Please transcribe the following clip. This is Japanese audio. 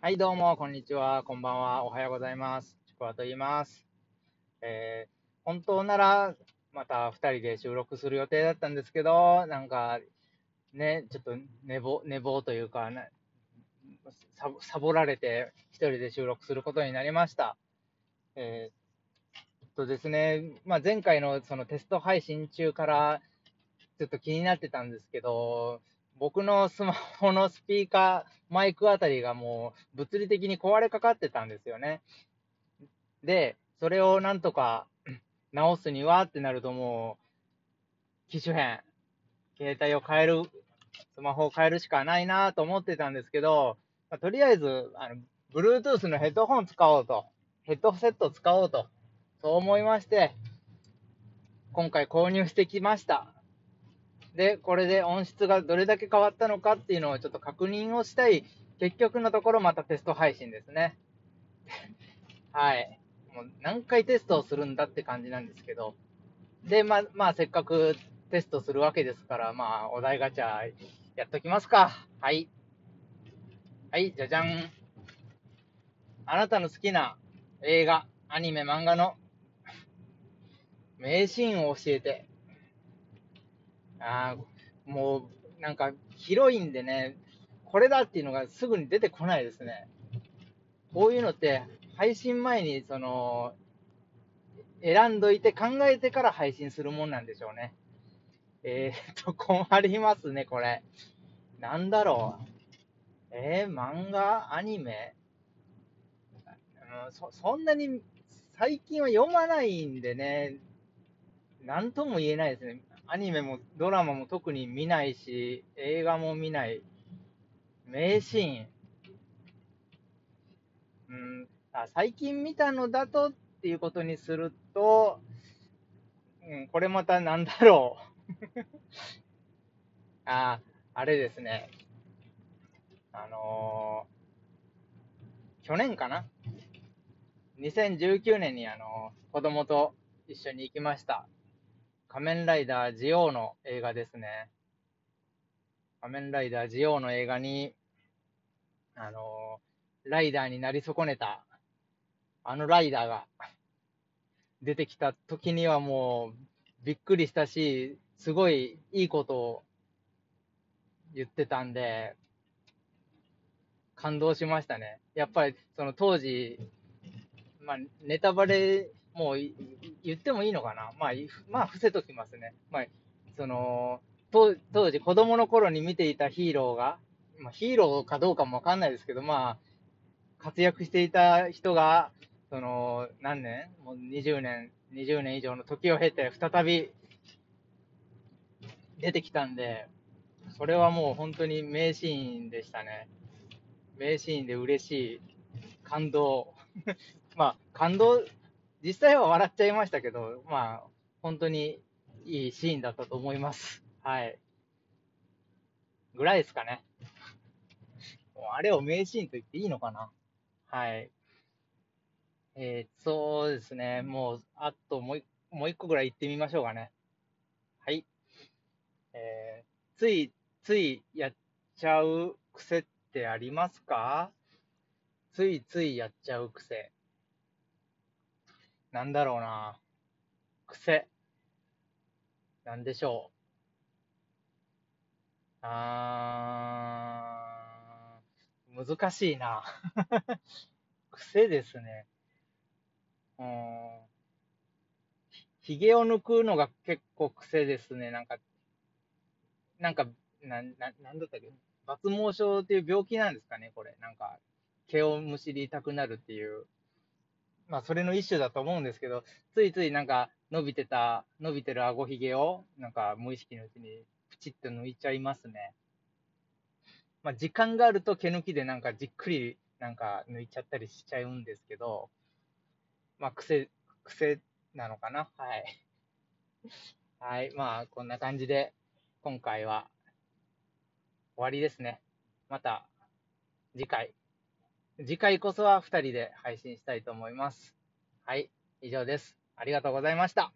はい、どうも、こんにちは、こんばんは、おはようございます。ちくわと言います。えー、本当なら、また2人で収録する予定だったんですけど、なんか、ね、ちょっと寝坊、寝坊というか、なサボサボられて、1人で収録することになりました。えー、っとですね、まあ、前回のそのテスト配信中から、ちょっと気になってたんですけど、僕のスマホのスピーカー、マイクあたりがもう物理的に壊れかかってたんですよね。で、それをなんとか 直すにはってなるともう、機種変、携帯を変える、スマホを変えるしかないなと思ってたんですけど、まあとりあえず、あの、Bluetooth のヘッドホン使おうと、ヘッドセット使おうと、そう思いまして、今回購入してきました。で、これで音質がどれだけ変わったのかっていうのをちょっと確認をしたい、結局のところまたテスト配信ですね。はい。もう何回テストをするんだって感じなんですけど。で、まあ、まあ、せっかくテストするわけですから、まあ、お題ガチャやっときますか。はい。はい、じゃじゃん。あなたの好きな映画、アニメ、漫画の名シーンを教えて。ああ、もう、なんか、広いんでね、これだっていうのがすぐに出てこないですね。こういうのって、配信前に、その、選んどいて考えてから配信するもんなんでしょうね。えー、っと、困りますね、これ。なんだろう。えー、漫画アニメうんそそんなに最近は読まないんでね、なんとも言えないですね。アニメもドラマも特に見ないし、映画も見ない。名シーン。うん、あ最近見たのだとっていうことにすると、うん、これまたなんだろう。あ、あれですね。あのー去年かな ?2019 年にあのー子供と一緒に行きました。仮面ライダージオウの映画ですね。仮面ライダージオウの映画に、あのーライダーになり損ねた、あのライダーが出てきた時にはもうびっくりしたし、すごいいいことを言ってたんで、感動しましたね。やっぱりその当時、まあ、ネタバレ、もう言ってもいいのかな？まあ、まあ、伏せときますね。まあ、その、当当時子供の頃に見ていたヒーローが、まあ、ヒーローかどうかもわかんないですけど、まあ、活躍していた人が、その、何年？もう20年、20年以上の時を経て、再び出てきたんで、それはもう本当に名シーンでしたね。名シーンで嬉しい、感動。まあ、感動、実際は笑っちゃいましたけど、まあ、本当にいいシーンだったと思います。はい。ぐらいですかね。もうあれを名シーンと言っていいのかなはい。えー、そうですね。もう、あともうもう一個ぐらい言ってみましょうかね。はい。えー、つい、ついやっちゃう癖ってありますか？ついついやっちゃう癖。なんだろうな。癖。なんでしょう。あー、難しいな。癖ですね。うん。ひげを抜くのが結構癖ですね。なんか、なんか、な、な、なんだったっけ？抜毛症っていう病気なんですかね、これ。なんか、毛をむしりたくなるっていう。まあ、それの一種だと思うんですけど、ついついなんか、伸びてた、伸びてる顎ひげを、なんか、無意識のうちに、プチッと抜いちゃいますね。まあ、時間があると毛抜きでなんか、じっくり、なんか、抜いちゃったりしちゃうんですけど、まあ、癖、癖なのかな？はい。はい。まあ、こんな感じで、今回は終わりですね。また、次回。次回こそは2人で配信したいと思います。はい。以上です。ありがとうございました。